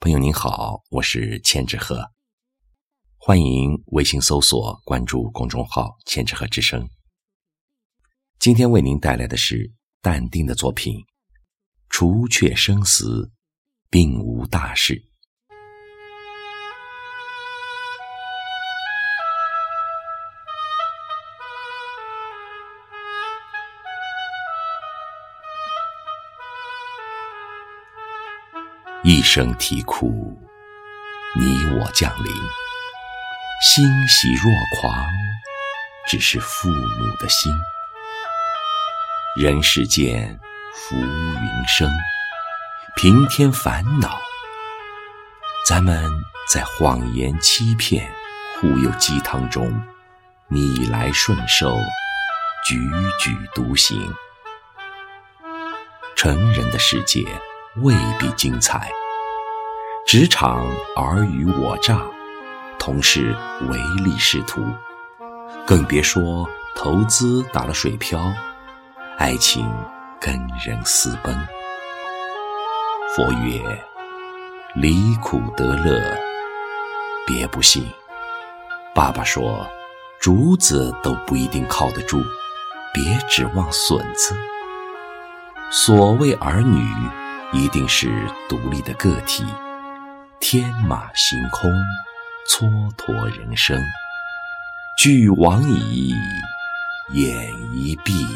朋友您好，我是千纸鹤，欢迎微信搜索关注公众号“千纸鹤之声”。今天为您带来的是淡定的作品《除却生死，并无大事》。一声啼哭，你我降临，欣喜若狂，只是父母的心。人世间浮云生，平添烦恼。咱们在谎言欺骗、忽悠鸡汤中逆来顺受，踽踽独行。成人的世界未必精彩。职场尔虞我诈，同事唯利是图，更别说投资打了水漂，爱情跟人私奔。佛曰：离苦得乐，别不信。爸爸说：竹子都不一定靠得住，别指望笋子。所谓儿女，一定是独立的个体。天马行空，蹉跎人生。俱往矣，眼一闭。